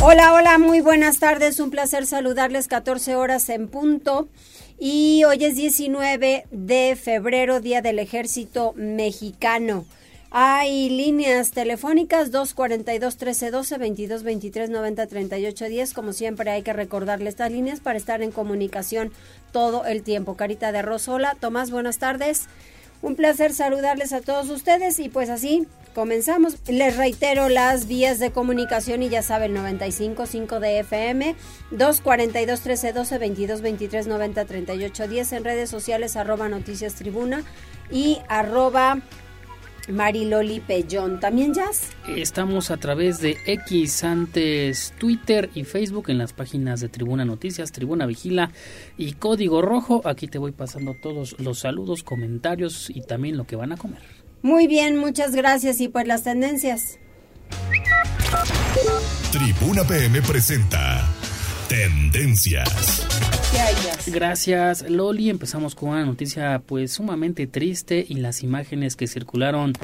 Hola, hola, muy buenas tardes. Un placer saludarles 14 horas en punto. Y hoy es 19 de febrero, Día del Ejército Mexicano. Hay líneas telefónicas 242 1312 22 23 90 38 10. Como siempre, hay que recordarle estas líneas para estar en comunicación todo el tiempo. Carita de Rosola, Tomás, buenas tardes. Un placer saludarles a todos ustedes y pues así comenzamos. Les reitero las vías de comunicación y ya saben 95 5 de FM 242 13 12 22 23 90 38 10 en redes sociales arroba noticias tribuna y arroba Mariloli Pellón. ¿También Jazz? Estamos a través de X, antes Twitter y Facebook en las páginas de Tribuna Noticias, Tribuna Vigila y Código Rojo. Aquí te voy pasando todos los saludos, comentarios y también lo que van a comer. Muy bien, muchas gracias y pues las tendencias. Tribuna PM presenta Tendencias. Gracias, Loli. Empezamos con una noticia pues sumamente triste y las imágenes que circularon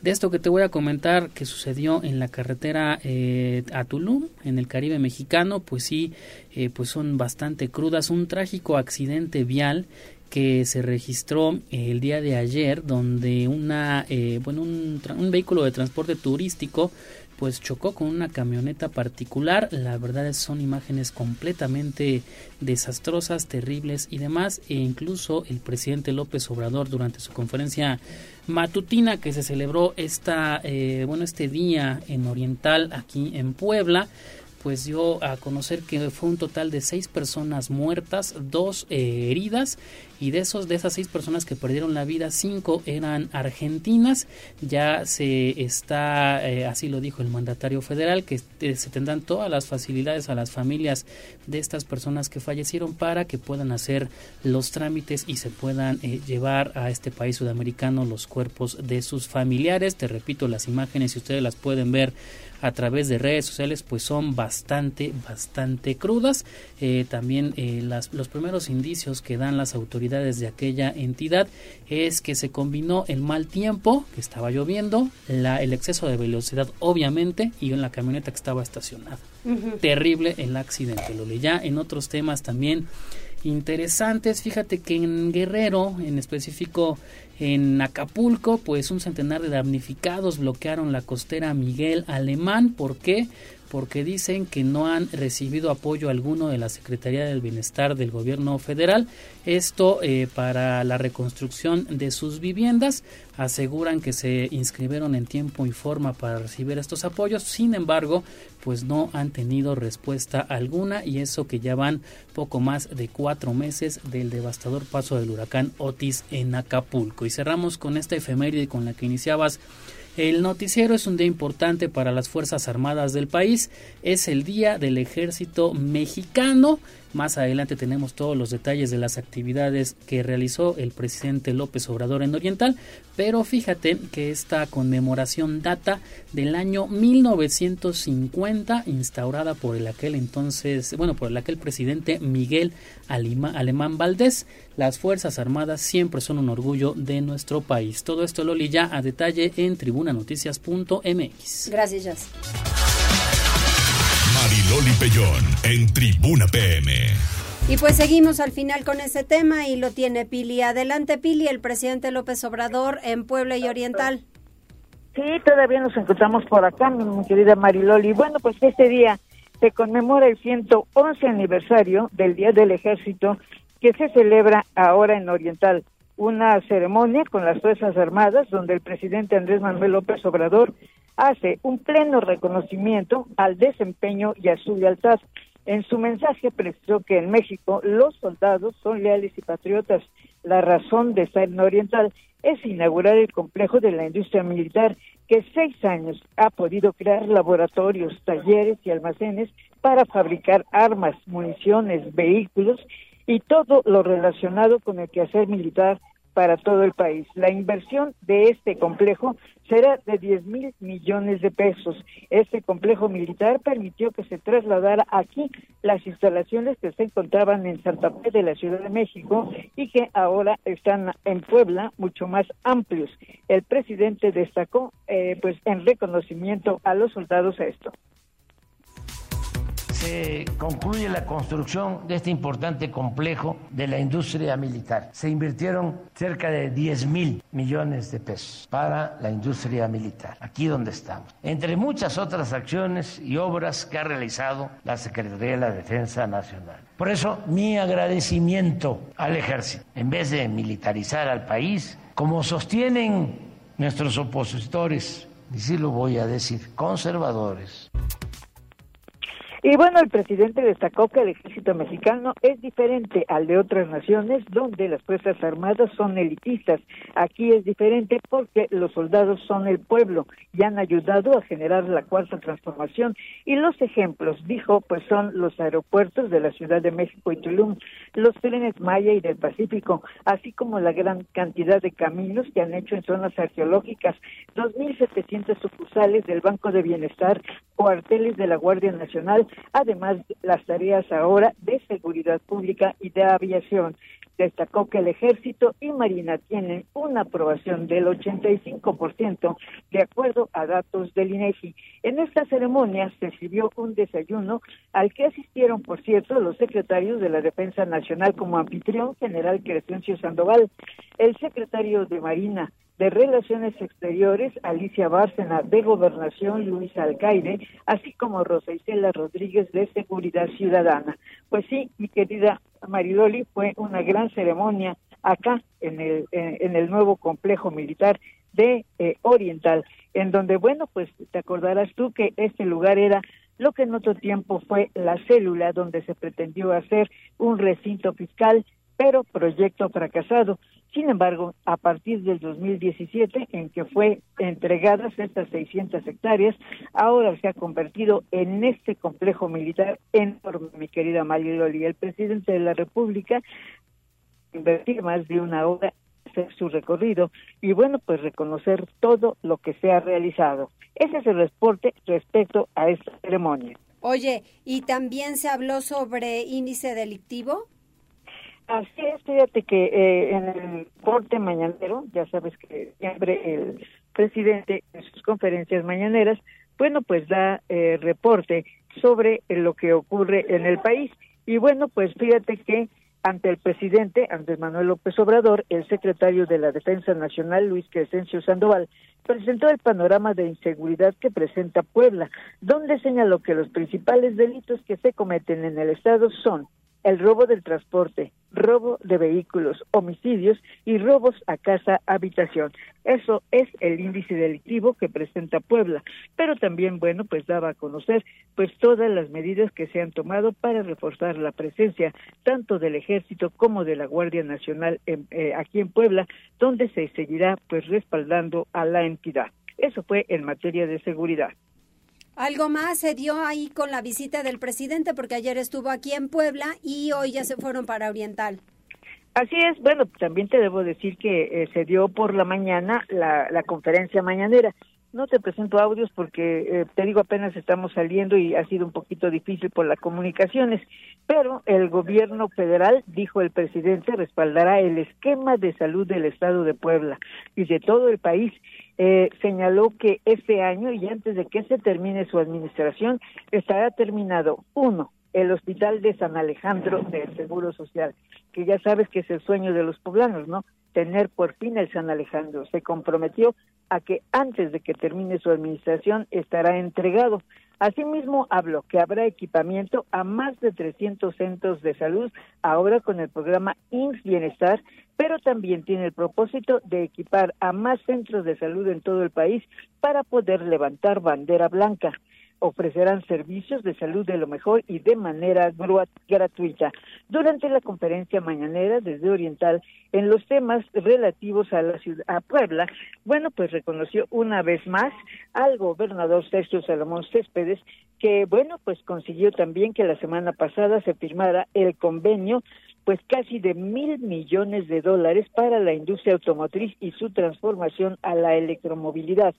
de esto que te voy a comentar que sucedió en la carretera eh, a Tulum, en el Caribe mexicano, pues sí, eh, pues son bastante crudas. Un trágico accidente vial que se registró eh, el día de ayer donde una eh, bueno un, un, vehículo de transporte turístico pues chocó con una camioneta particular. La verdad son imágenes completamente desastrosas terribles y demás. E incluso el presidente López Obrador durante su conferencia matutina que se celebró esta eh, bueno este día en Oriental aquí en Puebla pues dio a conocer que fue un total de seis personas muertas, dos eh, heridas y de esos de esas seis personas que perdieron la vida cinco eran argentinas. Ya se está eh, así lo dijo el mandatario federal que eh, se tendrán todas las facilidades a las familias de estas personas que fallecieron para que puedan hacer los trámites y se puedan llevar a este país sudamericano los cuerpos de sus familiares. Te repito las imágenes si ustedes las pueden ver a través de redes sociales pues son bastante bastante crudas. Eh, también eh, las, los primeros indicios que dan las autoridades de aquella entidad es que se combinó el mal tiempo que estaba lloviendo la, el exceso de velocidad obviamente y en la camioneta que estaba estacionada terrible el accidente lo leí ya en otros temas también interesantes. Fíjate que en Guerrero, en específico en Acapulco, pues un centenar de damnificados bloquearon la costera Miguel Alemán. ¿Por qué? Porque dicen que no han recibido apoyo alguno de la Secretaría del Bienestar del Gobierno Federal. Esto eh, para la reconstrucción de sus viviendas. Aseguran que se inscribieron en tiempo y forma para recibir estos apoyos. Sin embargo, pues no han tenido respuesta alguna y eso que ya van poco más de cuatro meses del devastador paso del huracán Otis en Acapulco. Y cerramos con esta efeméride con la que iniciabas el noticiero es un día importante para las Fuerzas Armadas del país. Es el Día del Ejército Mexicano. Más adelante tenemos todos los detalles de las actividades que realizó el presidente López Obrador en Oriental, pero fíjate que esta conmemoración data del año 1950, instaurada por el aquel entonces, bueno, por el aquel presidente Miguel Alemán Valdés. Las Fuerzas Armadas siempre son un orgullo de nuestro país. Todo esto, Loli, ya a detalle en tribunanoticias.mx. Gracias, Jazz. Mariloli Pellón en Tribuna PM. Y pues seguimos al final con ese tema y lo tiene Pili. Adelante, Pili, el presidente López Obrador en Puebla y Oriental. Sí, todavía nos encontramos por acá, mi querida Mariloli. Bueno, pues este día se conmemora el 111 aniversario del Día del Ejército que se celebra ahora en Oriental. Una ceremonia con las Fuerzas Armadas donde el presidente Andrés Manuel López Obrador hace un pleno reconocimiento al desempeño y a su lealtad. En su mensaje precisó que en México los soldados son leales y patriotas. La razón de estar en Oriental es inaugurar el complejo de la industria militar que seis años ha podido crear laboratorios, talleres y almacenes para fabricar armas, municiones, vehículos y todo lo relacionado con el quehacer militar para todo el país. La inversión de este complejo será de 10 mil millones de pesos. Este complejo militar permitió que se trasladara aquí las instalaciones que se encontraban en Santa Fe de la Ciudad de México y que ahora están en Puebla mucho más amplios. El presidente destacó, eh, pues, en reconocimiento a los soldados a esto se concluye la construcción de este importante complejo de la industria militar. Se invirtieron cerca de 10 mil millones de pesos para la industria militar, aquí donde estamos. Entre muchas otras acciones y obras que ha realizado la Secretaría de la Defensa Nacional. Por eso, mi agradecimiento al ejército. En vez de militarizar al país, como sostienen nuestros opositores, y sí lo voy a decir, conservadores, y bueno, el presidente destacó que el ejército mexicano es diferente al de otras naciones donde las Fuerzas Armadas son elitistas. Aquí es diferente porque los soldados son el pueblo y han ayudado a generar la cuarta transformación. Y los ejemplos, dijo, pues son los aeropuertos de la Ciudad de México y Tulum, los trenes Maya y del Pacífico, así como la gran cantidad de caminos que han hecho en zonas arqueológicas, 2.700 sucursales del Banco de Bienestar, cuarteles de la Guardia Nacional, además las tareas ahora de seguridad pública y de aviación. Destacó que el Ejército y Marina tienen una aprobación del 85% de acuerdo a datos del INEGI. En esta ceremonia se sirvió un desayuno al que asistieron, por cierto, los secretarios de la Defensa Nacional como anfitrión general Crescencio Sandoval, el secretario de Marina de Relaciones Exteriores, Alicia Bárcena, de Gobernación, Luis Alcaide, así como Rosa Isela Rodríguez, de Seguridad Ciudadana. Pues sí, mi querida Mariloli, fue una gran ceremonia acá en el, en, el nuevo complejo militar de eh, Oriental, en donde, bueno, pues te acordarás tú que este lugar era lo que en otro tiempo fue la célula donde se pretendió hacer un recinto fiscal, pero proyecto fracasado. Sin embargo, a partir del 2017, en que fue entregadas estas 600 hectáreas, ahora se ha convertido en este complejo militar enorme, mi querida Loli. El presidente de la República invertir más de una hora hacer su recorrido y bueno, pues reconocer todo lo que se ha realizado. Ese es el reporte respecto a esta ceremonia. Oye, ¿y también se habló sobre índice delictivo? Así es, fíjate que eh, en el corte mañanero, ya sabes que siempre el presidente en sus conferencias mañaneras, bueno, pues da eh, reporte sobre lo que ocurre en el país. Y bueno, pues fíjate que ante el presidente Andrés Manuel López Obrador, el secretario de la Defensa Nacional, Luis Crescencio Sandoval, presentó el panorama de inseguridad que presenta Puebla, donde señaló que los principales delitos que se cometen en el Estado son el robo del transporte, robo de vehículos, homicidios y robos a casa habitación. Eso es el índice delictivo que presenta Puebla, pero también bueno, pues daba a conocer pues todas las medidas que se han tomado para reforzar la presencia tanto del ejército como de la Guardia Nacional eh, aquí en Puebla, donde se seguirá pues respaldando a la entidad. Eso fue en materia de seguridad. Algo más se dio ahí con la visita del presidente, porque ayer estuvo aquí en Puebla y hoy ya se fueron para Oriental. Así es, bueno, también te debo decir que eh, se dio por la mañana la, la conferencia mañanera. No te presento audios porque, eh, te digo, apenas estamos saliendo y ha sido un poquito difícil por las comunicaciones, pero el gobierno federal, dijo el presidente, respaldará el esquema de salud del Estado de Puebla y de todo el país. Eh, señaló que este año y antes de que se termine su administración, estará terminado, uno, el Hospital de San Alejandro del Seguro Social, que ya sabes que es el sueño de los poblanos, ¿no? Tener por fin el San Alejandro. Se comprometió a que antes de que termine su administración estará entregado. Asimismo, habló que habrá equipamiento a más de 300 centros de salud ahora con el programa INS Bienestar, pero también tiene el propósito de equipar a más centros de salud en todo el país para poder levantar bandera blanca ofrecerán servicios de salud de lo mejor y de manera gratuita. Durante la conferencia mañanera desde Oriental, en los temas relativos a la ciudad, a Puebla, bueno, pues reconoció una vez más al gobernador Sergio Salomón Céspedes, que bueno, pues consiguió también que la semana pasada se firmara el convenio pues casi de mil millones de dólares para la industria automotriz y su transformación a la electromovilidad.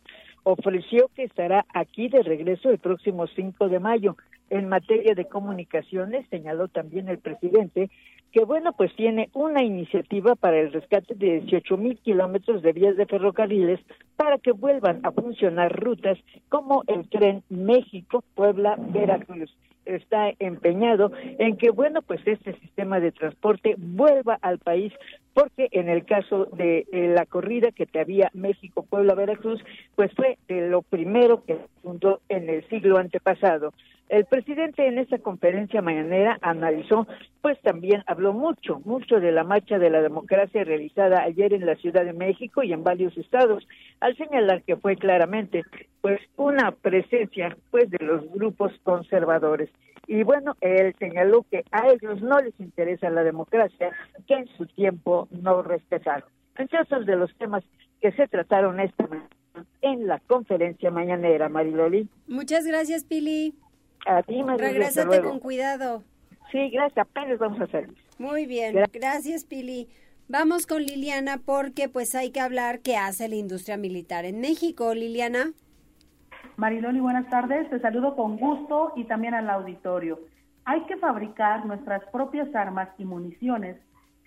Ofreció que estará aquí de regreso el próximo 5 de mayo. En materia de comunicaciones, señaló también el presidente que, bueno, pues tiene una iniciativa para el rescate de 18 mil kilómetros de vías de ferrocarriles para que vuelvan a funcionar rutas como el tren México-Puebla-Veracruz está empeñado en que, bueno, pues este sistema de transporte vuelva al país, porque en el caso de la corrida que te había México-Puebla-Veracruz, pues fue de lo primero que fundó en el siglo antepasado. El presidente en esta conferencia mañanera analizó, pues también habló mucho, mucho de la marcha de la democracia realizada ayer en la Ciudad de México y en varios estados, al señalar que fue claramente, pues, una presencia, pues, de los grupos conservadores. Y bueno, él señaló que a ellos no les interesa la democracia, que en su tiempo no respetaron. Entre otros de los temas que se trataron esta mañana en la conferencia mañanera, Mariloli. Muchas gracias, Pili. A ti, Regrésate con cuidado. Sí, gracias, apenas vamos a hacer. Muy bien, gracias, Pili. Vamos con Liliana porque pues hay que hablar qué hace la industria militar en México. Liliana. Mariloli, buenas tardes. Te saludo con gusto y también al auditorio. Hay que fabricar nuestras propias armas y municiones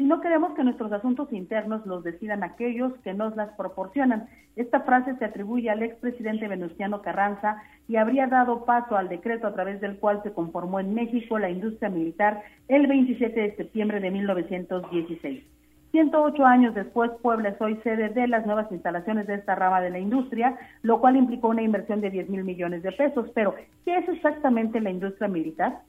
si no queremos que nuestros asuntos internos los decidan aquellos que nos las proporcionan. Esta frase se atribuye al expresidente Venustiano Carranza y habría dado paso al decreto a través del cual se conformó en México la industria militar el 27 de septiembre de 1916. 108 años después, Puebla es hoy sede de las nuevas instalaciones de esta rama de la industria, lo cual implicó una inversión de 10 mil millones de pesos. Pero, ¿qué es exactamente la industria militar?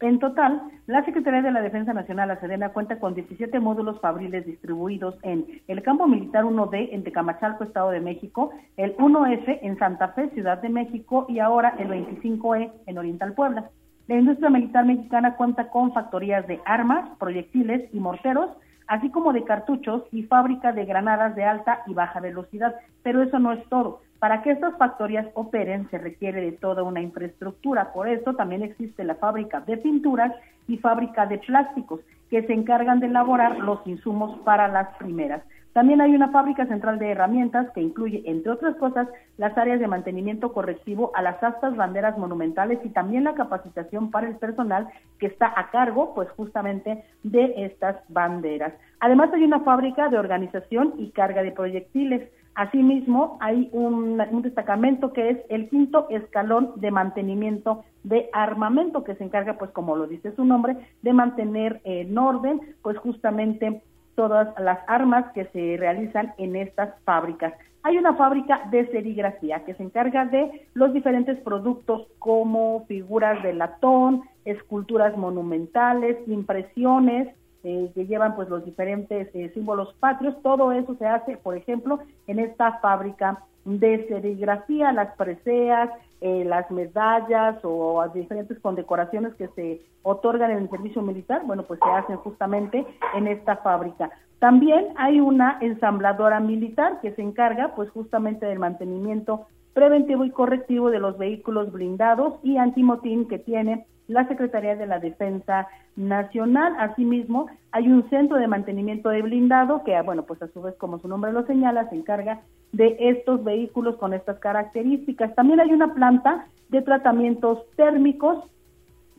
En total, la Secretaría de la Defensa Nacional, la Sedena, cuenta con 17 módulos fabriles distribuidos en el Campo Militar 1D en Tecamachalco, Estado de México, el 1F en Santa Fe, Ciudad de México y ahora el 25E en Oriental Puebla. La industria militar mexicana cuenta con factorías de armas, proyectiles y morteros, así como de cartuchos y fábrica de granadas de alta y baja velocidad. Pero eso no es todo. Para que estas factorías operen se requiere de toda una infraestructura. Por eso también existe la fábrica de pinturas y fábrica de plásticos que se encargan de elaborar los insumos para las primeras. También hay una fábrica central de herramientas que incluye, entre otras cosas, las áreas de mantenimiento correctivo a las astas banderas monumentales y también la capacitación para el personal que está a cargo, pues justamente, de estas banderas. Además hay una fábrica de organización y carga de proyectiles. Asimismo, hay un, destacamento que es el quinto escalón de mantenimiento de armamento, que se encarga, pues como lo dice su nombre, de mantener en orden, pues justamente todas las armas que se realizan en estas fábricas. Hay una fábrica de serigrafía que se encarga de los diferentes productos como figuras de latón, esculturas monumentales, impresiones, eh, que llevan pues los diferentes eh, símbolos patrios, todo eso se hace, por ejemplo, en esta fábrica de serigrafía, las preseas, eh, las medallas o diferentes condecoraciones que se otorgan en el servicio militar, bueno, pues se hacen justamente en esta fábrica. También hay una ensambladora militar que se encarga pues justamente del mantenimiento preventivo y correctivo de los vehículos blindados y antimotín que tiene la Secretaría de la Defensa Nacional. Asimismo, hay un centro de mantenimiento de blindado que, bueno, pues a su vez, como su nombre lo señala, se encarga de estos vehículos con estas características. También hay una planta de tratamientos térmicos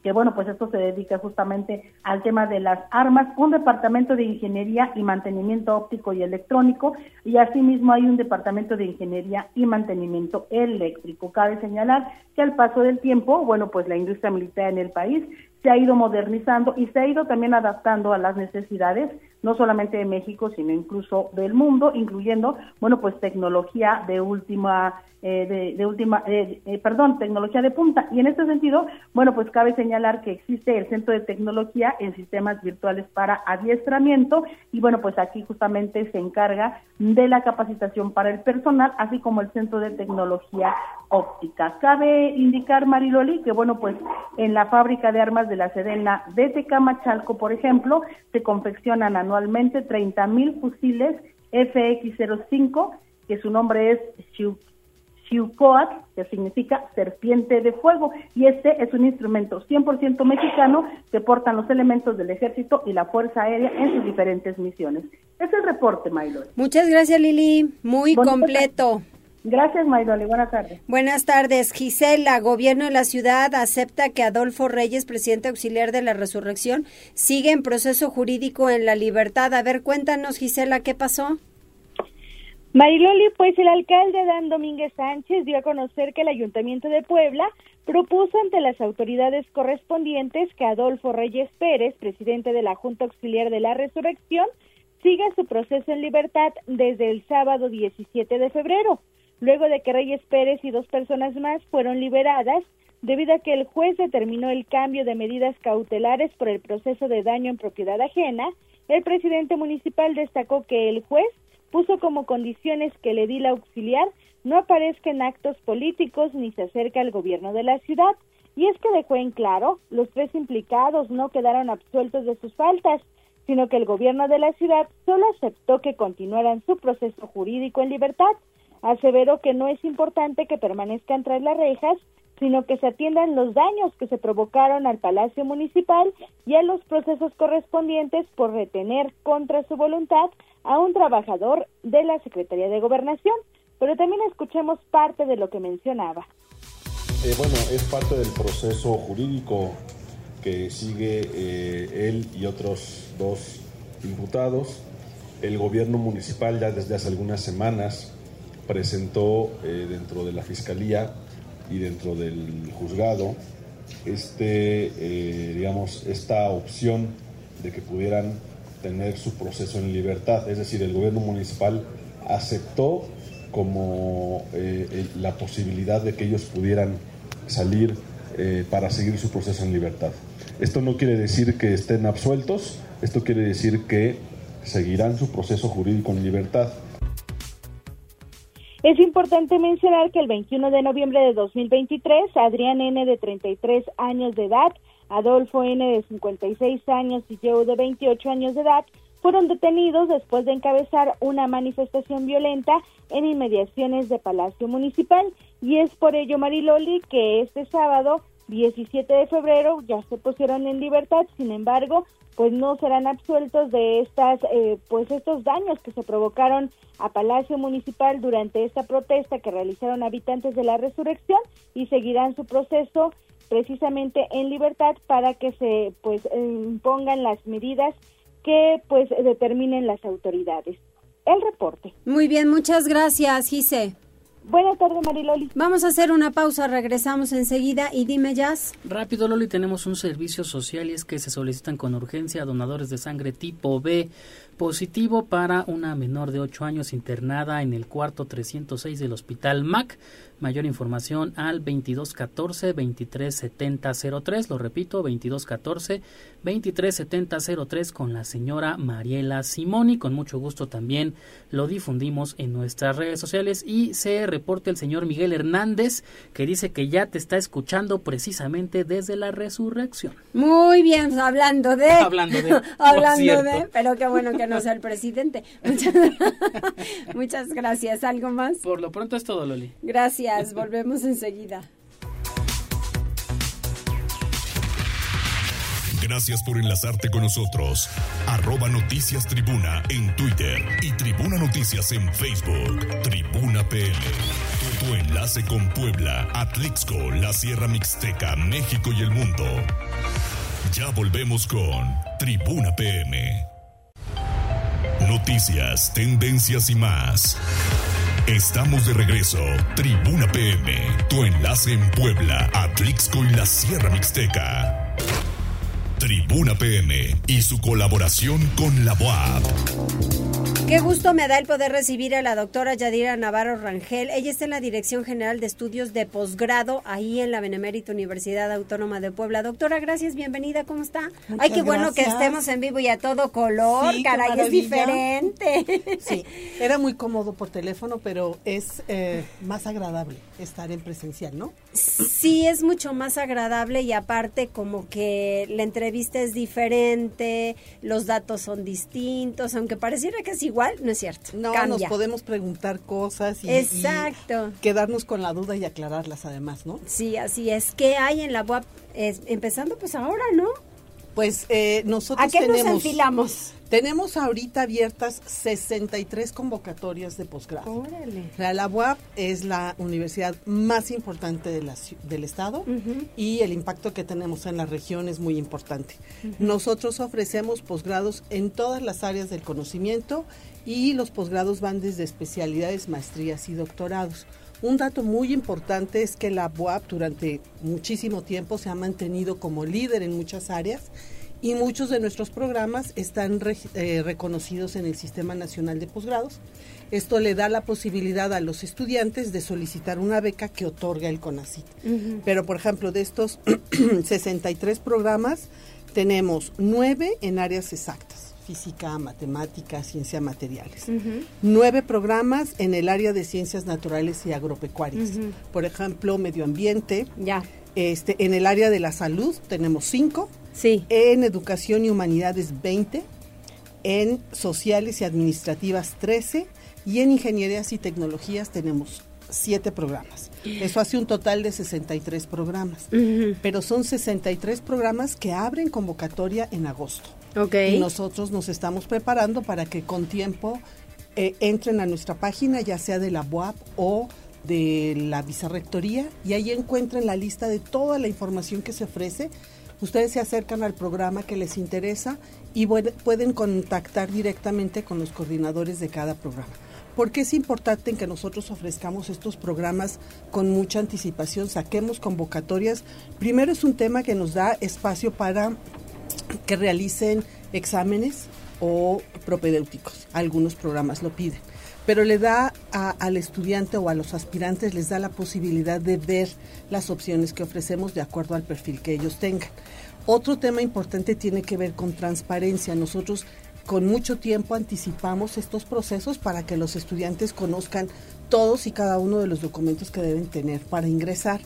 que bueno, pues esto se dedica justamente al tema de las armas, un departamento de ingeniería y mantenimiento óptico y electrónico, y asimismo hay un departamento de ingeniería y mantenimiento eléctrico. Cabe señalar que al paso del tiempo, bueno, pues la industria militar en el país se ha ido modernizando y se ha ido también adaptando a las necesidades no solamente de México, sino incluso del mundo, incluyendo, bueno, pues tecnología de última, eh, de, última, eh, eh, perdón, tecnología de punta. Y en este sentido, bueno, pues cabe señalar que existe el Centro de Tecnología en Sistemas Virtuales para Adiestramiento y bueno, pues aquí justamente se encarga de la capacitación para el personal, así como el Centro de Tecnología Óptica. Cabe indicar, Mariloli, que bueno, pues en la fábrica de armas de la Sedena de Tecamachalco, por ejemplo, se confeccionan anualmente 30 mil fusiles FX05, que su nombre es Chiucoat, que significa serpiente de fuego, y este es un instrumento 100% mexicano que portan los elementos del ejército y la Fuerza Aérea en sus diferentes misiones. Es el reporte, Maylor. Muchas gracias, Lili. Muy completo. Gracias, Mayroli. Buenas tardes. Buenas tardes. Gisela, gobierno de la ciudad acepta que Adolfo Reyes, presidente auxiliar de la resurrección, sigue en proceso jurídico en la libertad. A ver, cuéntanos, Gisela, ¿qué pasó? Mariloli, pues el alcalde Dan Domínguez Sánchez dio a conocer que el Ayuntamiento de Puebla propuso ante las autoridades correspondientes que Adolfo Reyes Pérez, presidente de la Junta Auxiliar de la Resurrección, siga su proceso en libertad desde el sábado 17 de febrero luego de que Reyes Pérez y dos personas más fueron liberadas debido a que el juez determinó el cambio de medidas cautelares por el proceso de daño en propiedad ajena, el presidente municipal destacó que el juez puso como condiciones que el edil auxiliar no aparezca en actos políticos ni se acerque al gobierno de la ciudad, y es que dejó en claro, los tres implicados no quedaron absueltos de sus faltas, sino que el gobierno de la ciudad solo aceptó que continuaran su proceso jurídico en libertad, aseveró que no es importante que permanezcan tras las rejas, sino que se atiendan los daños que se provocaron al Palacio Municipal y a los procesos correspondientes por retener contra su voluntad a un trabajador de la Secretaría de Gobernación. Pero también escuchemos parte de lo que mencionaba. Eh, bueno, es parte del proceso jurídico que sigue eh, él y otros dos imputados. El gobierno municipal ya desde hace algunas semanas presentó eh, dentro de la Fiscalía y dentro del juzgado este, eh, digamos, esta opción de que pudieran tener su proceso en libertad. Es decir, el gobierno municipal aceptó como eh, la posibilidad de que ellos pudieran salir para seguir su proceso en libertad. Esto no quiere decir que estén absueltos, esto quiere decir que seguirán su proceso jurídico en libertad. Es importante mencionar que el 21 de noviembre de 2023, Adrián N. de 33 años de edad, Adolfo N. de 56 años y Joe de 28 años de edad fueron detenidos después de encabezar una manifestación violenta en inmediaciones de Palacio Municipal y es por ello, Mariloli, que este sábado 17 de febrero ya se pusieron en libertad, sin embargo, pues no serán absueltos de estas, eh, pues estos daños que se provocaron a Palacio Municipal durante esta protesta que realizaron habitantes de la Resurrección y seguirán su proceso precisamente en libertad para que se pues impongan las medidas que pues determinen las autoridades. El reporte. Muy bien, muchas gracias, Gise. Buenas tardes, Mariloli. Vamos a hacer una pausa, regresamos enseguida y dime, Jazz. Rápido, Loli, tenemos un servicio social y es que se solicitan con urgencia donadores de sangre tipo B positivo para una menor de 8 años internada en el cuarto 306 del Hospital MAC. Mayor información al 2214-237003. Lo repito, 2214-237003 con la señora Mariela Simoni. Con mucho gusto también lo difundimos en nuestras redes sociales. Y se reporta el señor Miguel Hernández que dice que ya te está escuchando precisamente desde la resurrección. Muy bien, hablando de. Hablando de. hablando de. Pero qué bueno que no sea el presidente. Muchas, muchas gracias. ¿Algo más? Por lo pronto es todo, Loli. Gracias. Volvemos enseguida. Gracias por enlazarte con nosotros. Arroba Noticias Tribuna en Twitter y Tribuna Noticias en Facebook. Tribuna PM. Tu enlace con Puebla, Atlixco, la Sierra Mixteca, México y el mundo. Ya volvemos con Tribuna PM. Noticias, tendencias y más. Estamos de regreso. Tribuna PM, tu enlace en Puebla, Atlixco y la Sierra Mixteca. Tribuna PM y su colaboración con la BOAB. Qué gusto me da el poder recibir a la doctora Yadira Navarro Rangel. Ella está en la Dirección General de Estudios de Posgrado, ahí en la Benemérita Universidad Autónoma de Puebla. Doctora, gracias, bienvenida, ¿cómo está? Ay, qué bueno que estemos en vivo y a todo color, caray, es diferente. Sí, era muy cómodo por teléfono, pero es eh, más agradable estar en presencial, ¿no? Sí, es mucho más agradable y aparte como que la entrevista entrevista es diferente, los datos son distintos, aunque pareciera que es igual, no es cierto. No, cambia. nos podemos preguntar cosas y, Exacto. y quedarnos con la duda y aclararlas además, ¿no? Sí, así es. ¿Qué hay en la UAP? Es, empezando pues ahora, ¿no? Pues eh, nosotros ¿A qué tenemos... nos enfilamos? Tenemos ahorita abiertas 63 convocatorias de posgrado. Órale. La UAP es la universidad más importante de la del estado y el impacto que tenemos en la región es muy importante. Nosotros ofrecemos posgrados en todas las áreas del conocimiento y los posgrados van desde especialidades, maestrías y doctorados. Un dato muy importante es que la UAP durante muchísimo tiempo se ha mantenido como líder en muchas áreas y muchos de nuestros programas están re- eh, reconocidos en el Sistema Nacional de Posgrados. Esto le da la posibilidad a los estudiantes de solicitar una beca que otorga el CONACYT. Pero, por ejemplo, de estos 63 programas, tenemos 9 en áreas exactas, física, matemáticas, ciencia materiales. Nueve programas en el área de ciencias naturales y agropecuarias. Por ejemplo, medio ambiente. Ya. Este, en el área de la salud tenemos cinco. Sí. En educación y humanidades 20. En sociales y administrativas 13. Y en ingenierías y tecnologías tenemos siete programas. Eso hace un total de 63 programas. Pero son 63 programas que abren convocatoria en agosto. Ok. Y nosotros nos estamos preparando para que con tiempo eh, entren a nuestra página, ya sea de la UAP o de la vicerrectoría, y ahí encuentren la lista de toda la información que se ofrece. Ustedes se acercan al programa que les interesa y pueden contactar directamente con los coordinadores de cada programa. Porque es importante que nosotros ofrezcamos estos programas con mucha anticipación, saquemos convocatorias. Primero es un tema que nos da espacio para que realicen exámenes o propedéuticos. Algunos programas lo piden. Pero le da al estudiante o a los aspirantes, les da la posibilidad de ver las opciones que ofrecemos de acuerdo al perfil que ellos tengan. Otro tema importante tiene que ver con transparencia. Nosotros con mucho tiempo anticipamos estos procesos para que los estudiantes conozcan todos y cada uno de los documentos que deben tener para ingresar.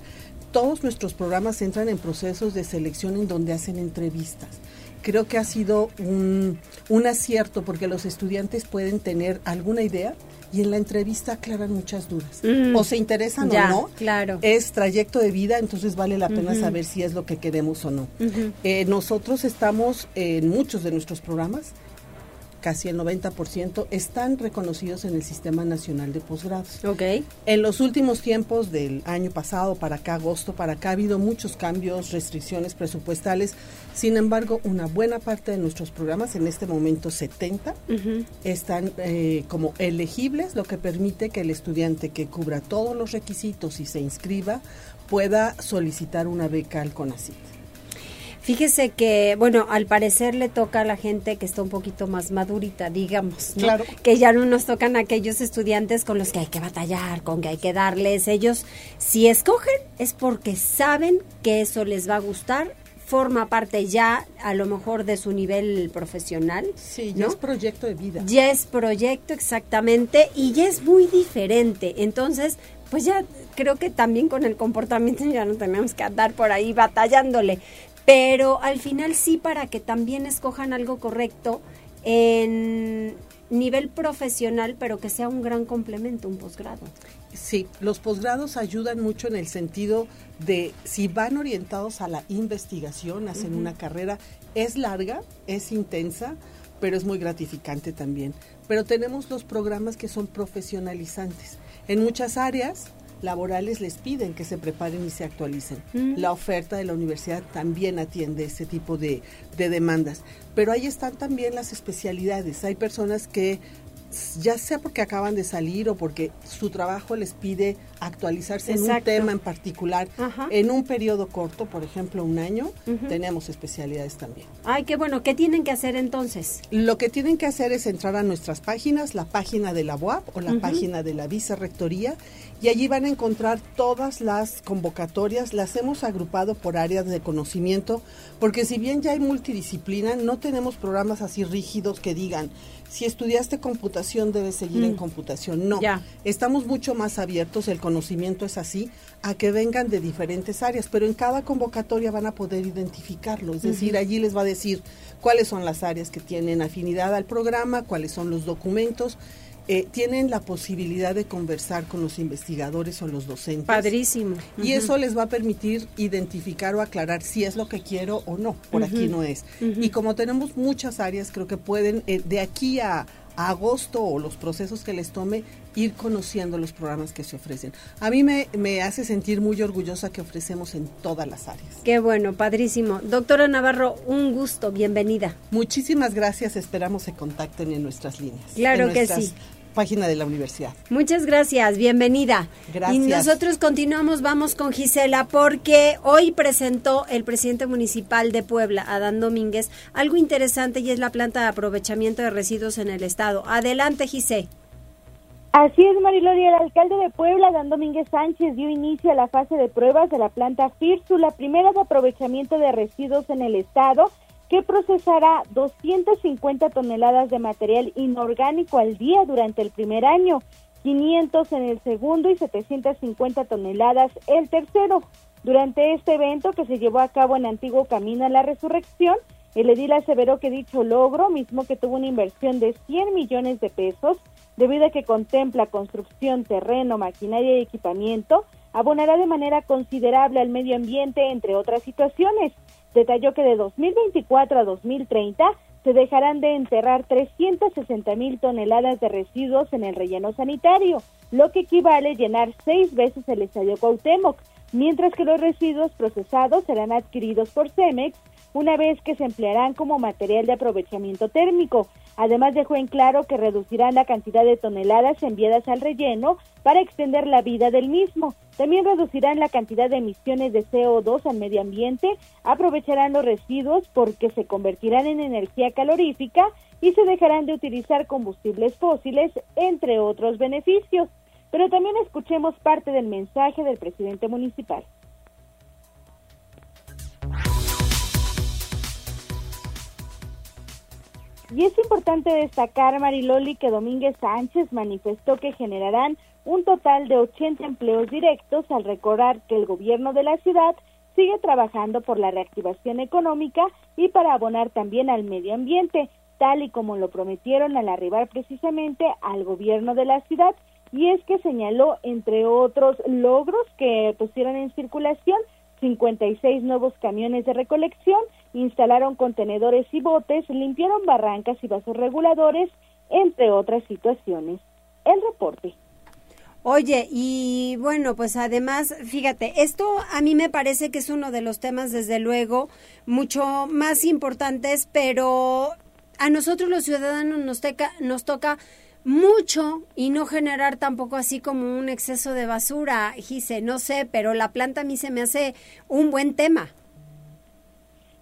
Todos nuestros programas entran en procesos de selección en donde hacen entrevistas. Creo que ha sido un, un acierto porque los estudiantes pueden tener alguna idea y en la entrevista aclaran muchas dudas. Mm. O se interesan Ya, o no. claro. Es trayecto de vida, entonces vale la pena saber si es lo que queremos o no. Eh, nosotros estamos en muchos de nuestros programas, casi el 90%, están reconocidos en el Sistema Nacional de Posgrados. Ok. En los últimos tiempos del año pasado para acá, agosto para acá, ha habido muchos cambios, restricciones presupuestales. Sin embargo, una buena parte de nuestros programas, en este momento 70, Ujú. están eh, como elegibles, lo que permite que el estudiante que cubra todos los requisitos y se inscriba pueda solicitar una beca al CONACYT. Fíjese que, bueno, al parecer le toca a la gente que está un poquito más madurita, digamos, ¿no? Claro. Que ya no nos tocan aquellos estudiantes con los que hay que batallar, con que hay que darles. Ellos, si escogen, es porque saben que eso les va a gustar, forma parte ya, a lo mejor, de su nivel profesional. Sí, ya ¿no? es proyecto de vida. Ya es proyecto exactamente y ya es muy diferente. Entonces, pues ya creo que también con el comportamiento ya no tenemos que andar por ahí batallándole. Pero al final sí para que también escojan algo correcto en nivel profesional, pero que sea un gran complemento, un posgrado. Sí, los posgrados ayudan mucho en el sentido de si van orientados a la investigación, hacen una carrera, es larga, es intensa, pero es muy gratificante también. Pero tenemos los programas que son profesionalizantes. En muchas áreas laborales les piden que se preparen y se actualicen. Mm. La oferta de la universidad también atiende este tipo de, de demandas. Pero ahí están también las especialidades. Hay personas que ya sea porque acaban de salir o porque su trabajo les pide actualizarse en un tema en particular Ajá. en un periodo corto, por ejemplo un año, tenemos especialidades también. Ay, qué bueno. ¿Qué tienen que hacer entonces? Lo que tienen que hacer es entrar a nuestras páginas, la página de la UAP o la página de la Vicerrectoría, y allí van a encontrar todas las convocatorias. Las hemos agrupado por áreas de conocimiento, porque si bien ya hay multidisciplina, no tenemos programas así rígidos que digan, si estudiaste computación debes seguir en Mm. computación. No, Ya. estamos mucho más abiertos. El reconocimiento es así, a que vengan de diferentes áreas, pero en cada convocatoria van a poder identificarlo, es decir, allí les va a decir cuáles son las áreas que tienen afinidad al programa, cuáles son los documentos, eh, tienen la posibilidad de conversar con los investigadores o los docentes. Padrísimo. Y eso les va a permitir identificar o aclarar si es lo que quiero o no, por aquí no es. Y como tenemos muchas áreas, creo que pueden, eh, de aquí a, agosto o los procesos que les tome, ir conociendo los programas que se ofrecen. A mí me, me, hace sentir muy orgullosa que ofrecemos en todas las áreas. Qué bueno, padrísimo. Doctora Navarro, un gusto, bienvenida. Muchísimas gracias, esperamos se contacten en nuestras líneas. Claro que sí página de la universidad. Muchas gracias, bienvenida. Gracias. Y nosotros continuamos, vamos con Gisela, porque hoy presentó el presidente municipal de Puebla, Adán Domínguez, algo interesante y es la planta de aprovechamiento de residuos en el estado. Adelante, Gisela. Así es, Mariloria. El alcalde de Puebla, Dan Domínguez Sánchez, dio inicio a la fase de pruebas de la planta FIRSU, la primera de aprovechamiento de residuos en el estado, que procesará 250 toneladas de material inorgánico al día durante el primer año, 500 en el segundo y 750 toneladas el tercero. Durante este evento que se llevó a cabo en Antiguo Camino a la Resurrección, el edil aseveró que dicho logro, mismo que tuvo una inversión de 100 millones de pesos, debido a que contempla construcción, terreno, maquinaria y equipamiento, abonará de manera considerable al medio ambiente, entre otras situaciones. Detalló que de 2024 a 2030 se dejarán de enterrar 360 mil toneladas de residuos en el relleno sanitario, lo que equivale a llenar seis veces el estadio Cuauhtémoc, mientras que los residuos procesados serán adquiridos por Cemex una vez que se emplearán como material de aprovechamiento térmico. Además dejó en claro que reducirán la cantidad de toneladas enviadas al relleno para extender la vida del mismo. También reducirán la cantidad de emisiones de CO2 al medio ambiente, aprovecharán los residuos porque se convertirán en energía calorífica y se dejarán de utilizar combustibles fósiles, entre otros beneficios. Pero también escuchemos parte del mensaje del presidente municipal. Y es importante destacar, Mariloli, que Domínguez Sánchez manifestó que generarán un total de 80 empleos directos al recordar que el gobierno de la ciudad sigue trabajando por la reactivación económica y para abonar también al medio ambiente, tal y como lo prometieron al arribar precisamente al gobierno de la ciudad. Y es que señaló, entre otros logros que pusieron en circulación, 56 nuevos camiones de recolección, instalaron contenedores y botes, limpiaron barrancas y vasos reguladores, entre otras situaciones. El reporte. Oye, y bueno, pues además, fíjate, esto a mí me parece que es uno de los temas, desde luego, mucho más importantes, pero a nosotros los ciudadanos nos, nos toca mucho y no generar tampoco así como un exceso de basura, Gise, no sé, pero la planta a mí se me hace un buen tema.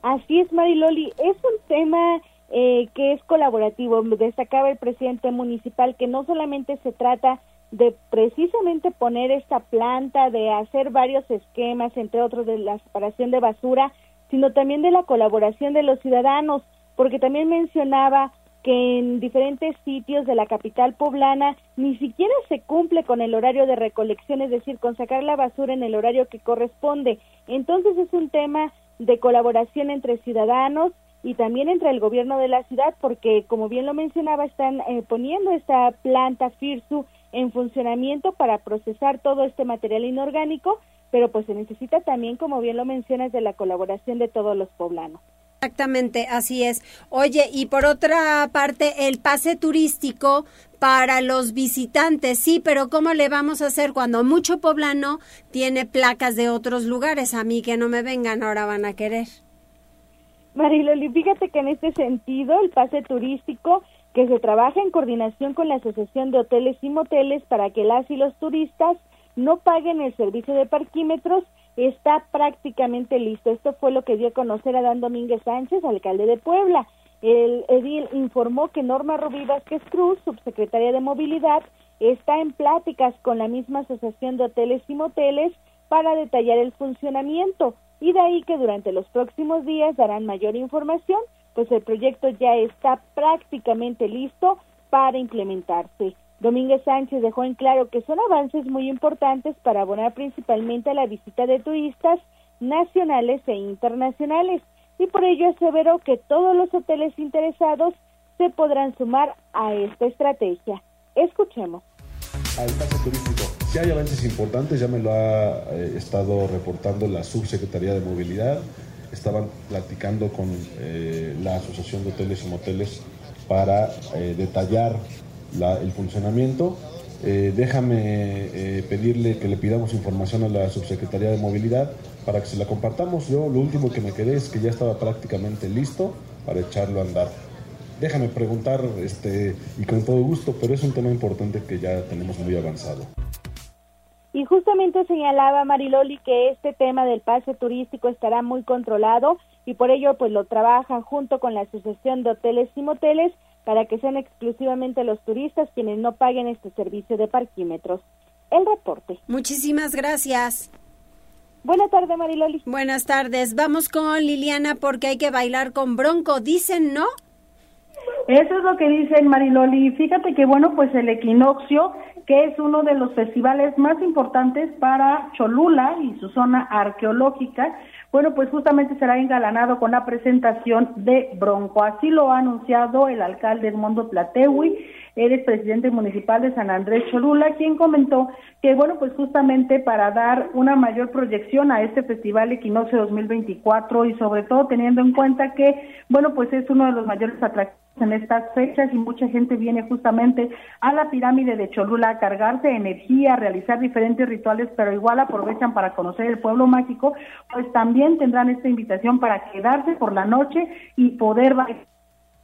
Así es, Mariloli, es un tema eh, que es colaborativo. Destacaba el presidente municipal que no solamente se trata de precisamente poner esta planta, de hacer varios esquemas, entre otros de la separación de basura, sino también de la colaboración de los ciudadanos, porque también mencionaba que en diferentes sitios de la capital poblana ni siquiera se cumple con el horario de recolección, es decir, con sacar la basura en el horario que corresponde. Entonces es un tema de colaboración entre ciudadanos y también entre el gobierno de la ciudad, porque como bien lo mencionaba, están eh, poniendo esta planta FIRSU en funcionamiento para procesar todo este material inorgánico, pero pues se necesita también, como bien lo mencionas, de la colaboración de todos los poblanos. Exactamente, así es. Oye, y por otra parte, el pase turístico para los visitantes, sí, pero ¿cómo le vamos a hacer cuando mucho poblano tiene placas de otros lugares? A mí que no me vengan, ahora van a querer. Mariloli, fíjate que en este sentido, el pase turístico que se trabaja en coordinación con la Asociación de Hoteles y Moteles para que las y los turistas no paguen el servicio de parquímetros está prácticamente listo. Esto fue lo que dio a conocer a Dan Domínguez Sánchez, alcalde de Puebla. El edil informó que Norma Rubí Vázquez Cruz, subsecretaria de Movilidad, está en pláticas con la misma Asociación de Hoteles y Moteles para detallar el funcionamiento y de ahí que durante los próximos días darán mayor información pues el proyecto ya está prácticamente listo para implementarse. Domínguez Sánchez dejó en claro que son avances muy importantes para abonar principalmente a la visita de turistas nacionales e internacionales y por ello aseveró que todos los hoteles interesados se podrán sumar a esta estrategia. Escuchemos. Al pase turístico. Si hay avances importantes, ya me lo ha eh, estado reportando la Subsecretaría de Movilidad. Estaban platicando con eh, la Asociación de Hoteles y Moteles para eh, detallar el funcionamiento. déjame pedirle que le pidamos información a la Subsecretaría de Movilidad para que se la compartamos. Yo lo último que me quedé es que ya estaba prácticamente listo para echarlo a andar. Déjame preguntar este, y con todo gusto, pero es un tema importante que ya tenemos muy avanzado. Y justamente señalaba Mariloli que este tema del pase turístico estará muy controlado y por ello pues lo trabajan junto con la Asociación de Hoteles y Moteles para que sean exclusivamente los turistas quienes no paguen este servicio de parquímetros. El reporte. Muchísimas gracias. Buenas tardes, Mariloli. Buenas tardes. Vamos con Liliana porque hay que bailar con Bronco. Dicen, ¿no? Eso es lo que dicen Mariloli. Fíjate que, bueno, pues el equinoccio, que es uno de los festivales más importantes para Cholula y su zona arqueológica, bueno, pues justamente será engalanado con la presentación de Bronco. Así lo ha anunciado el alcalde Edmundo Platewi eres presidente municipal de San Andrés Cholula, quien comentó que, bueno, pues justamente para dar una mayor proyección a este Festival Equinoccio 2024 y sobre todo teniendo en cuenta que, bueno, pues es uno de los mayores atractivos en estas fechas y mucha gente viene justamente a la pirámide de Cholula a cargarse energía, a realizar diferentes rituales, pero igual aprovechan para conocer el pueblo mágico, pues también tendrán esta invitación para quedarse por la noche y poder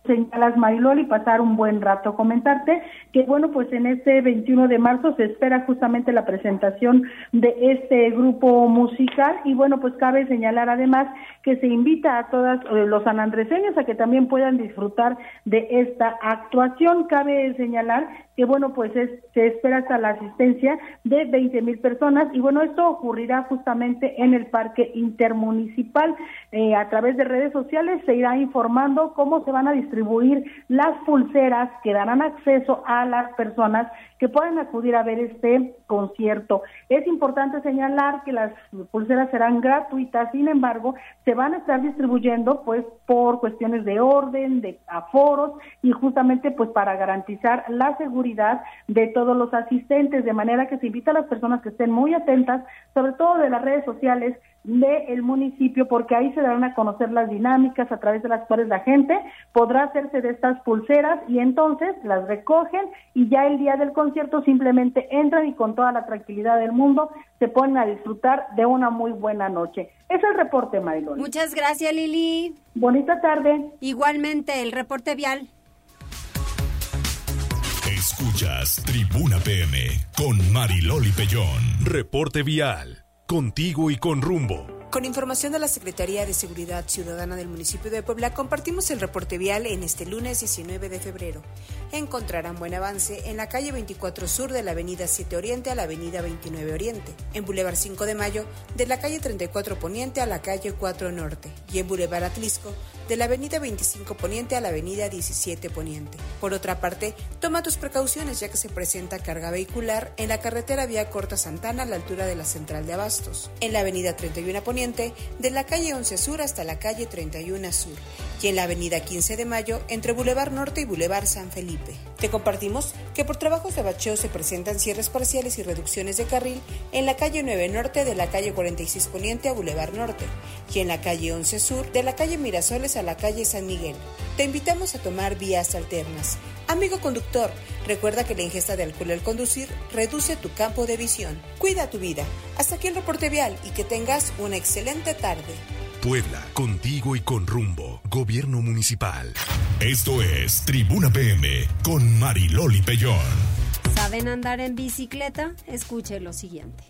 señalas Mariloli, pasar un buen rato. Comentarte que bueno, pues en este 21 de marzo se espera justamente la presentación de este grupo musical y bueno, pues cabe señalar además que se invita a todos eh, los sanandreseños a que también puedan disfrutar de esta actuación. Cabe señalar que bueno, pues se espera hasta la asistencia de 20 mil personas y bueno, esto ocurrirá justamente en el Parque Intermunicipal. Eh, a través de redes sociales se irá informando cómo se van a distribuir las pulseras que darán acceso a las personas que pueden acudir a ver este concierto. Es importante señalar que las pulseras serán gratuitas, sin embargo, se van a estar distribuyendo pues por cuestiones de orden, de aforos y justamente pues para garantizar la seguridad de todos los asistentes, de manera que se invita a las personas que estén muy atentas, sobre todo de las redes sociales, del municipio, porque ahí se darán a conocer las dinámicas a través de las cuales la gente podrá hacerse de estas pulseras y entonces las recogen y ya el día del concierto simplemente entran y con toda la tranquilidad del mundo se ponen a disfrutar de una muy buena noche. Es el reporte, Mariloli. Muchas gracias, Lili. Bonita tarde. Igualmente, el reporte vial. Escuchas Tribuna PM con Mariloli Pellón. Reporte vial contigo y con rumbo. Con información de la Secretaría de Seguridad Ciudadana del municipio de Puebla, compartimos el reporte vial en este lunes 19 de febrero. Encontrarán buen avance en la calle 24 Sur de la Avenida 7 Oriente a la Avenida 29 Oriente, en Boulevard 5 de Mayo de la calle 34 Poniente a la calle 4 Norte y en Boulevard Atlisco de la avenida 25 Poniente a la avenida 17 Poniente. Por otra parte, toma tus precauciones ya que se presenta carga vehicular en la carretera Vía Corta Santana a la altura de la central de Abastos, en la avenida 31 Poniente de la calle 11 Sur hasta la calle 31 Sur y en la avenida 15 de Mayo entre Boulevard Norte y Boulevard San Felipe. Te compartimos que por trabajos de bacheo se presentan cierres parciales y reducciones de carril en la calle 9 Norte de la calle 46 Poniente a Boulevard Norte y en la calle 11 Sur de la calle Mirasoles a la calle San Miguel. Te invitamos a tomar vías alternas. Amigo conductor, recuerda que la ingesta de alcohol al conducir reduce tu campo de visión. Cuida tu vida. Hasta aquí el reporte vial y que tengas una excelente tarde. Puebla, contigo y con rumbo. Gobierno municipal. Esto es Tribuna PM con Mariloli Pellón. ¿Saben andar en bicicleta? Escuche lo siguiente.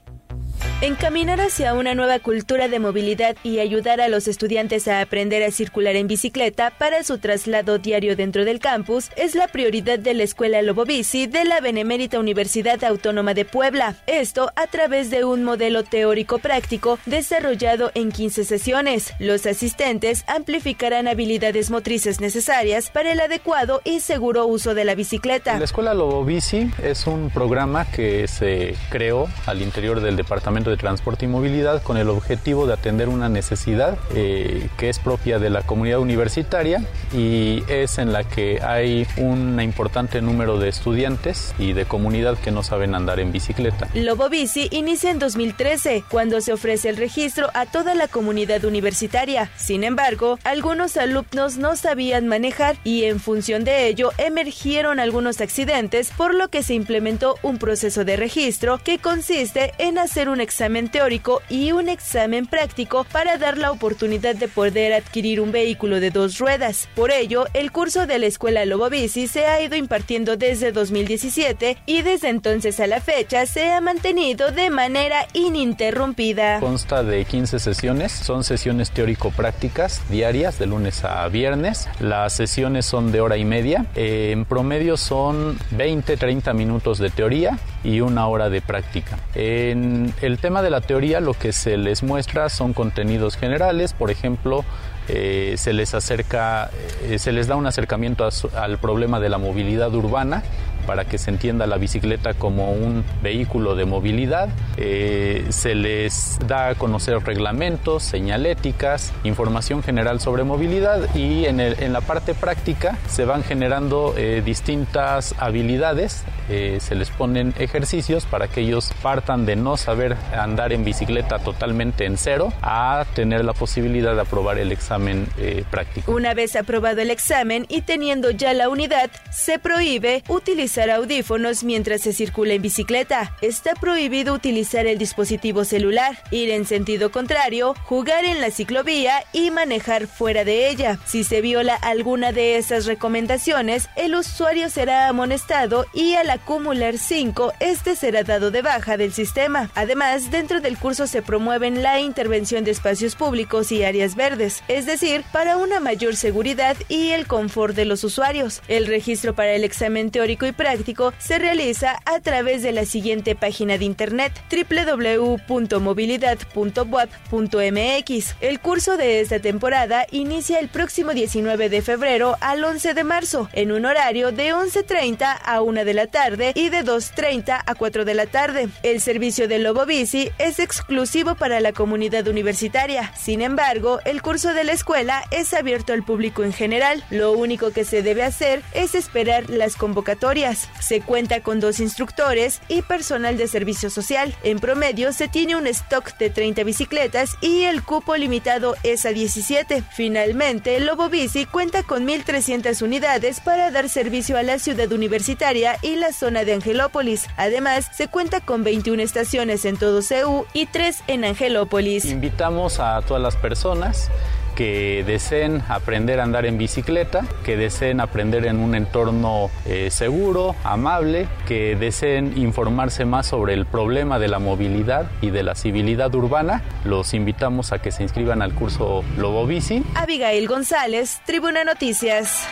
Encaminar hacia una nueva cultura de movilidad y ayudar a los estudiantes a aprender a circular en bicicleta para su traslado diario dentro del campus es la prioridad de la Escuela Lobobici de la Benemérita Universidad Autónoma de Puebla. Esto a través de un modelo teórico práctico desarrollado en 15 sesiones. Los asistentes amplificarán habilidades motrices necesarias para el adecuado y seguro uso de la bicicleta. La Escuela Lobobici es un programa que se creó al interior del Departamento de Transporte y Movilidad con el objetivo de atender una necesidad eh, que es propia de la comunidad universitaria y es en la que hay un importante número de estudiantes y de comunidad que no saben andar en bicicleta. Lobo Bici inicia en 2013, cuando se ofrece el registro a toda la comunidad universitaria. Sin embargo, algunos alumnos no sabían manejar y en función de ello emergieron algunos accidentes, por lo que se implementó un proceso de registro que consiste en hacer un examen examen teórico y un examen práctico para dar la oportunidad de poder adquirir un vehículo de dos ruedas. Por ello, el curso de la Escuela Lobo Bici se ha ido impartiendo desde 2017 y desde entonces a la fecha se ha mantenido de manera ininterrumpida. Consta de 15 sesiones, son sesiones teórico-prácticas diarias de lunes a viernes. Las sesiones son de hora y media. En promedio son 20-30 minutos de teoría y una hora de práctica. En el tema de la teoría lo que se les muestra son contenidos generales, por ejemplo, eh, se les acerca, eh, se les da un acercamiento al problema de la movilidad urbana para que se entienda la bicicleta como un vehículo de movilidad. Eh, se les da a conocer reglamentos, señaléticas, información general sobre movilidad y en, en la parte práctica se van generando distintas habilidades. Eh, se les ponen ejercicios para que ellos partan de no saber andar en bicicleta totalmente en cero a tener la posibilidad de aprobar el examen práctico. Una vez aprobado el examen y teniendo ya la unidad, se prohíbe utilizar audífonos mientras se circula en bicicleta. Está prohibido utilizar el dispositivo celular, ir en sentido contrario, jugar en la ciclovía y manejar fuera de ella. Si se viola alguna de esas recomendaciones, el usuario será amonestado y al acumular 5, este será dado de baja del sistema. Además, dentro del curso se promueven la intervención de espacios públicos y áreas verdes, es decir, para una mayor seguridad y el confort de los usuarios. El registro para el examen teórico y práctico se realiza a través de la siguiente página de internet www.movilidad.web.mx. El curso de esta temporada inicia el próximo 19 de febrero al 11 de marzo en un horario de 11.30 a 1 de la tarde y de 2.30 a 4 de la tarde. El servicio de Lobo Bici es exclusivo para la comunidad universitaria. Sin embargo, el curso de la escuela es abierto al público en general. Lo único que se debe hacer es esperar las convocatorias. Se cuenta con dos instructores y personal de servicio social. En promedio se tiene un stock de 30 bicicletas y el cupo limitado es a 17. Finalmente, Lobo Bici cuenta con 1.300 unidades para dar servicio a la ciudad universitaria y la zona de Angelópolis. Además, se cuenta con 21 estaciones en todo CEU y 3 en Angelópolis. Invitamos a todas las personas que deseen aprender a andar en bicicleta, que deseen aprender en un entorno eh, seguro, amable, que deseen informarse más sobre el problema de la movilidad y de la civilidad urbana, los invitamos a que se inscriban al curso Lobo Bici. Abigail González, Tribuna Noticias.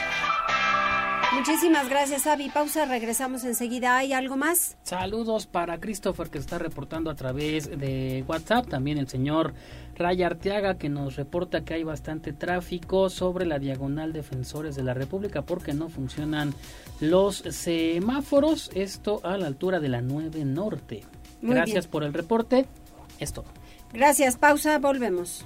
Muchísimas gracias, Avi. Pausa, regresamos enseguida. ¿Hay algo más? Saludos para Christopher que está reportando a través de WhatsApp. También el señor Ray Arteaga que nos reporta que hay bastante tráfico sobre la diagonal Defensores de la República porque no funcionan los semáforos. Esto a la altura de la 9 Norte. gracias por el reporte. Esto. Gracias. Pausa. Volvemos.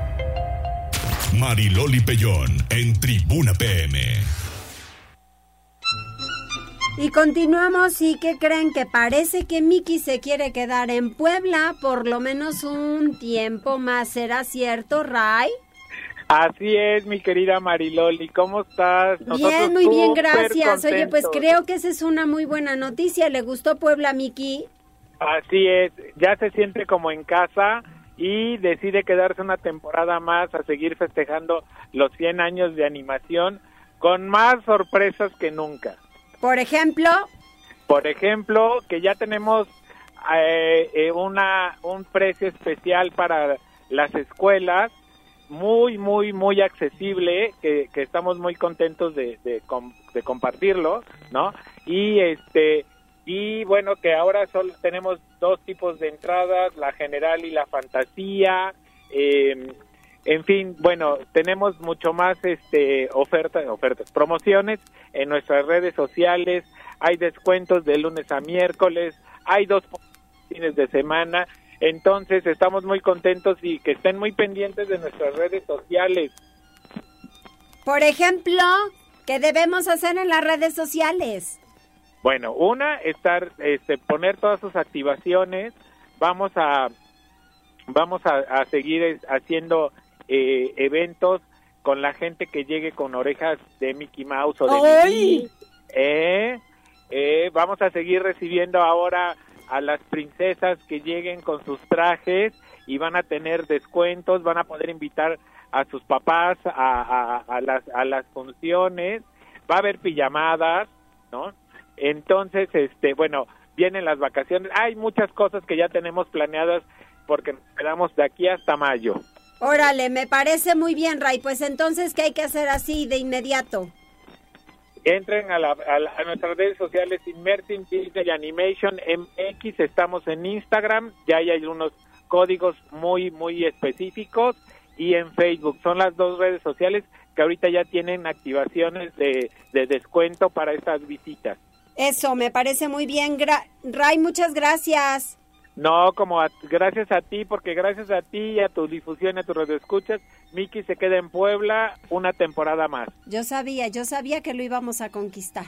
Mariloli Pellón en Tribuna PM. Y continuamos y que creen que parece que Miki se quiere quedar en Puebla por lo menos un tiempo más. ¿Será cierto, Ray? Así es, mi querida Mariloli, ¿cómo estás? bien, muy bien, gracias. Oye, pues creo que esa es una muy buena noticia. ¿Le gustó Puebla, Miki? Así es, ya se siente como en casa y decide quedarse una temporada más a seguir festejando los 100 años de animación con más sorpresas que nunca. Por ejemplo. Por ejemplo, que ya tenemos eh, eh, una un precio especial para las escuelas muy muy muy accesible que, estamos muy contentos de, de, de, compartirlo no y este y bueno que ahora solo tenemos dos tipos de entradas la general y la fantasía eh, en fin, bueno, tenemos mucho más este ofertas, ofertas, promociones en nuestras redes sociales, hay descuentos de lunes a miércoles, hay dos fines de semana, entonces estamos muy contentos y que estén muy pendientes de nuestras redes sociales. Por ejemplo, ¿qué debemos hacer en las redes sociales? Bueno, una, estar, este, poner todas sus activaciones, vamos a vamos a, a seguir haciendo eh, eventos con la gente que llegue con orejas de Mickey Mouse o de Mickey. Eh, eh, vamos a seguir recibiendo ahora a las princesas que lleguen con sus trajes y van a tener descuentos, van a poder invitar a sus papás a, a, las, a las funciones, va a haber pijamadas, ¿no? Entonces, este, bueno, vienen las vacaciones, hay muchas cosas que ya tenemos planeadas porque nos quedamos de aquí hasta mayo. Órale, me parece muy bien, Ray. Pues entonces, ¿qué hay que hacer así de inmediato? Entren a, nuestras redes sociales Immersive Disney Animation MX, estamos en Instagram, ya hay algunos códigos muy, muy específicos y en Facebook. Son las dos redes sociales que ahorita ya tienen activaciones de, de descuento para estas visitas. Eso, me parece muy bien. Ray, muchas gracias. No, como gracias a ti, porque gracias a ti y a tu difusión, a tu radio escuchas, Miki se queda en Puebla una temporada más. Yo sabía, yo sabía que lo íbamos a conquistar.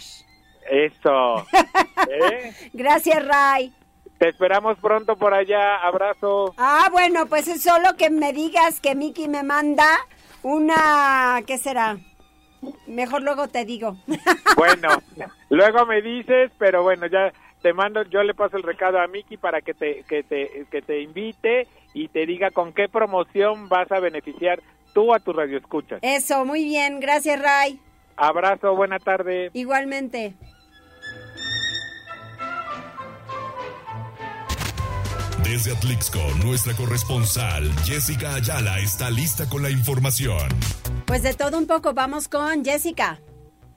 Eso. ¿Eh? Gracias, Ray. Te esperamos pronto por allá. Abrazo. Ah, bueno, pues es solo que me digas que Miki me manda una, ¿qué será? Mejor luego te digo. Bueno, luego me dices, pero bueno, ya te mando, yo le paso el recado a Miki para que te, que te, que te invite y te diga con qué promoción vas a beneficiar tú a tu radio escuchas. Eso, muy bien, gracias Ray. Abrazo, buena tarde. Igualmente. Desde Atlixco, nuestra corresponsal Jessica Ayala está lista con la información. Pues de todo un poco, vamos con Jessica.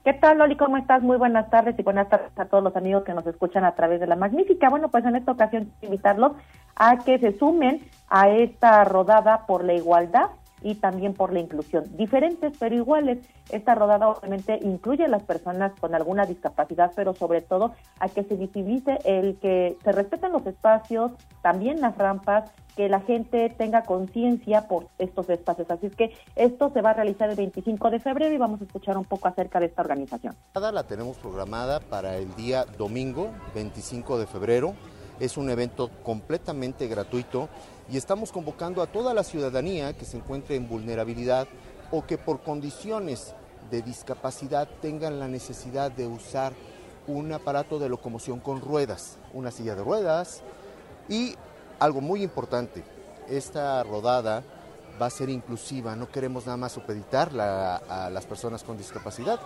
¿Qué tal, Loli? ¿Cómo estás? Muy buenas tardes y buenas tardes a todos los amigos que nos escuchan a través de la magnífica. Bueno, pues en esta ocasión quiero invitarlos a que se sumen a esta rodada por la igualdad y también por la inclusión. Diferentes pero iguales. Esta rodada obviamente incluye a las personas con alguna discapacidad, pero sobre todo a que se visibilice el que se respeten los espacios, también las rampas, que la gente tenga conciencia por estos espacios. Así es que esto se va a realizar el 25 de febrero y vamos a escuchar un poco acerca de esta organización. La tenemos programada para el día domingo 25 de febrero. Es un evento completamente gratuito y estamos convocando a toda la ciudadanía que se encuentre en vulnerabilidad o que por condiciones de discapacidad tengan la necesidad de usar un aparato de locomoción con ruedas, una silla de ruedas y algo muy importante, esta rodada va a ser inclusiva, no queremos nada más supeditarla a, las personas con discapacidad.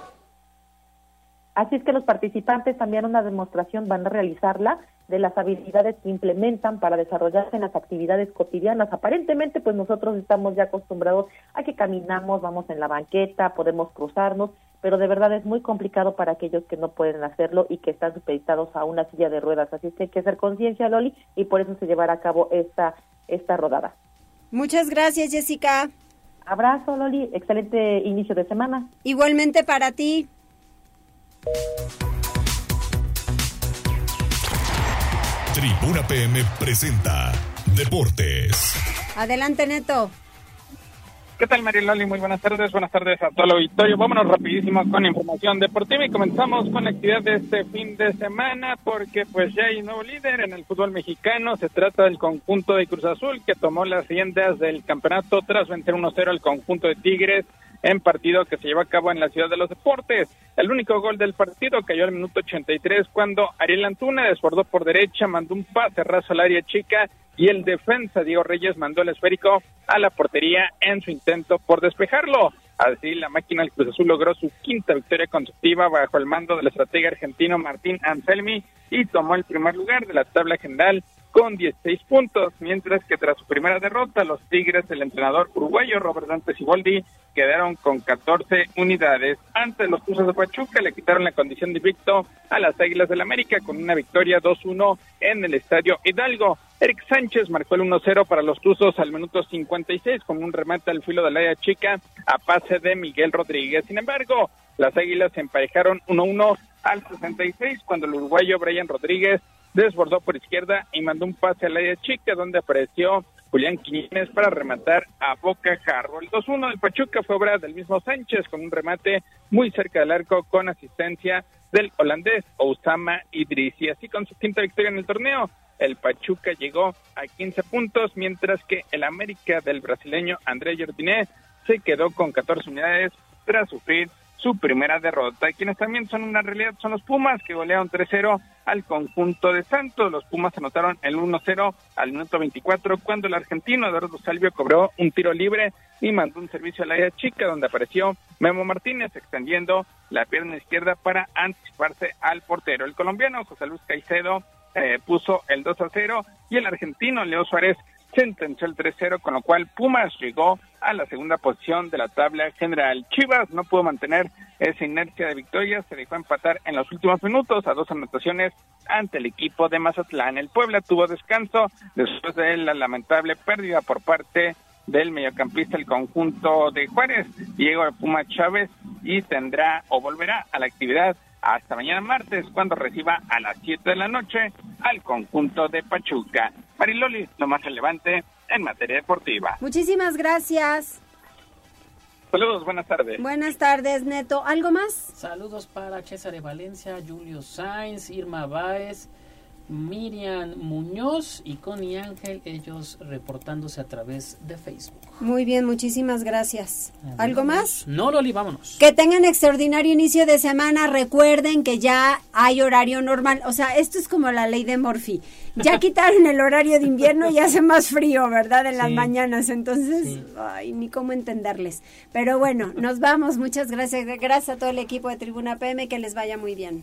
Así es que los participantes también una demostración van a realizarla de las habilidades que implementan para desarrollarse en las actividades cotidianas. Aparentemente, pues nosotros estamos ya acostumbrados a que caminamos, vamos en la banqueta, podemos cruzarnos, pero de verdad es muy complicado para aquellos que no pueden hacerlo y que están supeditados a una silla de ruedas. Así es que hay que hacer conciencia, Loli, y por eso se llevará a cabo esta, esta rodada. Muchas gracias, Jessica. Abrazo, Loli. Excelente inicio de semana. Igualmente para ti. Tribuna PM presenta Deportes. Adelante, Neto. ¿Qué tal, Mariloli? Muy buenas tardes. Buenas tardes a todo el auditorio. Vámonos rapidísimo con información deportiva y comenzamos con la actividad de este fin de semana porque pues ya hay nuevo líder en el fútbol mexicano. Se trata del conjunto de Cruz Azul que tomó las riendas del campeonato tras vencer 1-0 al conjunto de Tigres en partido que se llevó a cabo en la Ciudad de los Deportes. El único gol del partido cayó al minuto 83 cuando Ariel Antuna desbordó por derecha, mandó un pase raso al área chica y el defensa Diego Reyes mandó el esférico a la portería en su intento por despejarlo. Así la máquina del Cruz Azul logró su quinta victoria consecutiva bajo el mando del estratega argentino Martín Anselmi y tomó el primer lugar de la tabla general con 16 puntos, mientras que tras su primera derrota, los Tigres del entrenador uruguayo Robert Dante Siboldi quedaron con 14 unidades. Antes los Tuzos de Pachuca le quitaron la condición de invicto a las Águilas del América con una victoria 2-1 en el Estadio Hidalgo. Eric Sánchez marcó el 1-0 para los Tuzos al minuto 56 con un remate al filo de la área chica a pase de Miguel Rodríguez. Sin embargo, las Águilas se emparejaron 1-1 al 66 cuando el uruguayo Brian Rodríguez desbordó por izquierda y mandó un pase al área chica donde apareció Julián Quiñones para rematar a Boca Jarro. El 2-1 del Pachuca fue obra del mismo Sánchez con un remate muy cerca del arco con asistencia del holandés Osama Idrisi. Así con su quinta victoria en el torneo, el Pachuca llegó a 15 puntos, mientras que el América del brasileño André Jardiné se quedó con 14 unidades tras sufrir su primera derrota. Quienes también son una realidad son los Pumas, que golearon 3-0 al conjunto de Santos. Los Pumas anotaron el 1-0 al minuto 24, cuando el argentino Eduardo Salvio cobró un tiro libre y mandó un servicio al área chica, donde apareció Memo Martínez extendiendo la pierna izquierda para anticiparse al portero. El colombiano José Luis Caicedo eh, puso el 2-0 y el argentino Leo Suárez sentenció el 3-0, con lo cual Pumas llegó a la segunda posición de la tabla general. Chivas no pudo mantener esa inercia de victoria, se dejó empatar en los últimos minutos a dos anotaciones ante el equipo de Mazatlán. El Puebla tuvo descanso después de la lamentable pérdida por parte del mediocampista el conjunto de Juárez, Diego Puma Chávez, y tendrá o volverá a la actividad hasta mañana martes cuando reciba a las 7 de la noche al conjunto de Pachuca. Mariloli, lo más relevante en materia deportiva. Muchísimas gracias. Saludos, buenas tardes. Buenas tardes, Neto. ¿Algo más? Saludos para César de Valencia, Julio Sainz, Irma Báez, Miriam Muñoz y Connie Ángel, ellos reportándose a través de Facebook. Muy bien, muchísimas gracias. ¿Algo más? No, Loli, vámonos. Que tengan extraordinario inicio de semana. Recuerden que ya hay horario normal. O sea, esto es como la ley de Morphy. Ya quitaron el horario de invierno y hace más frío, ¿verdad? En las mañanas. Entonces, ay, ni cómo entenderles. Pero bueno, nos vamos. Muchas gracias. Gracias a todo el equipo de Tribuna PM. Que les vaya muy bien.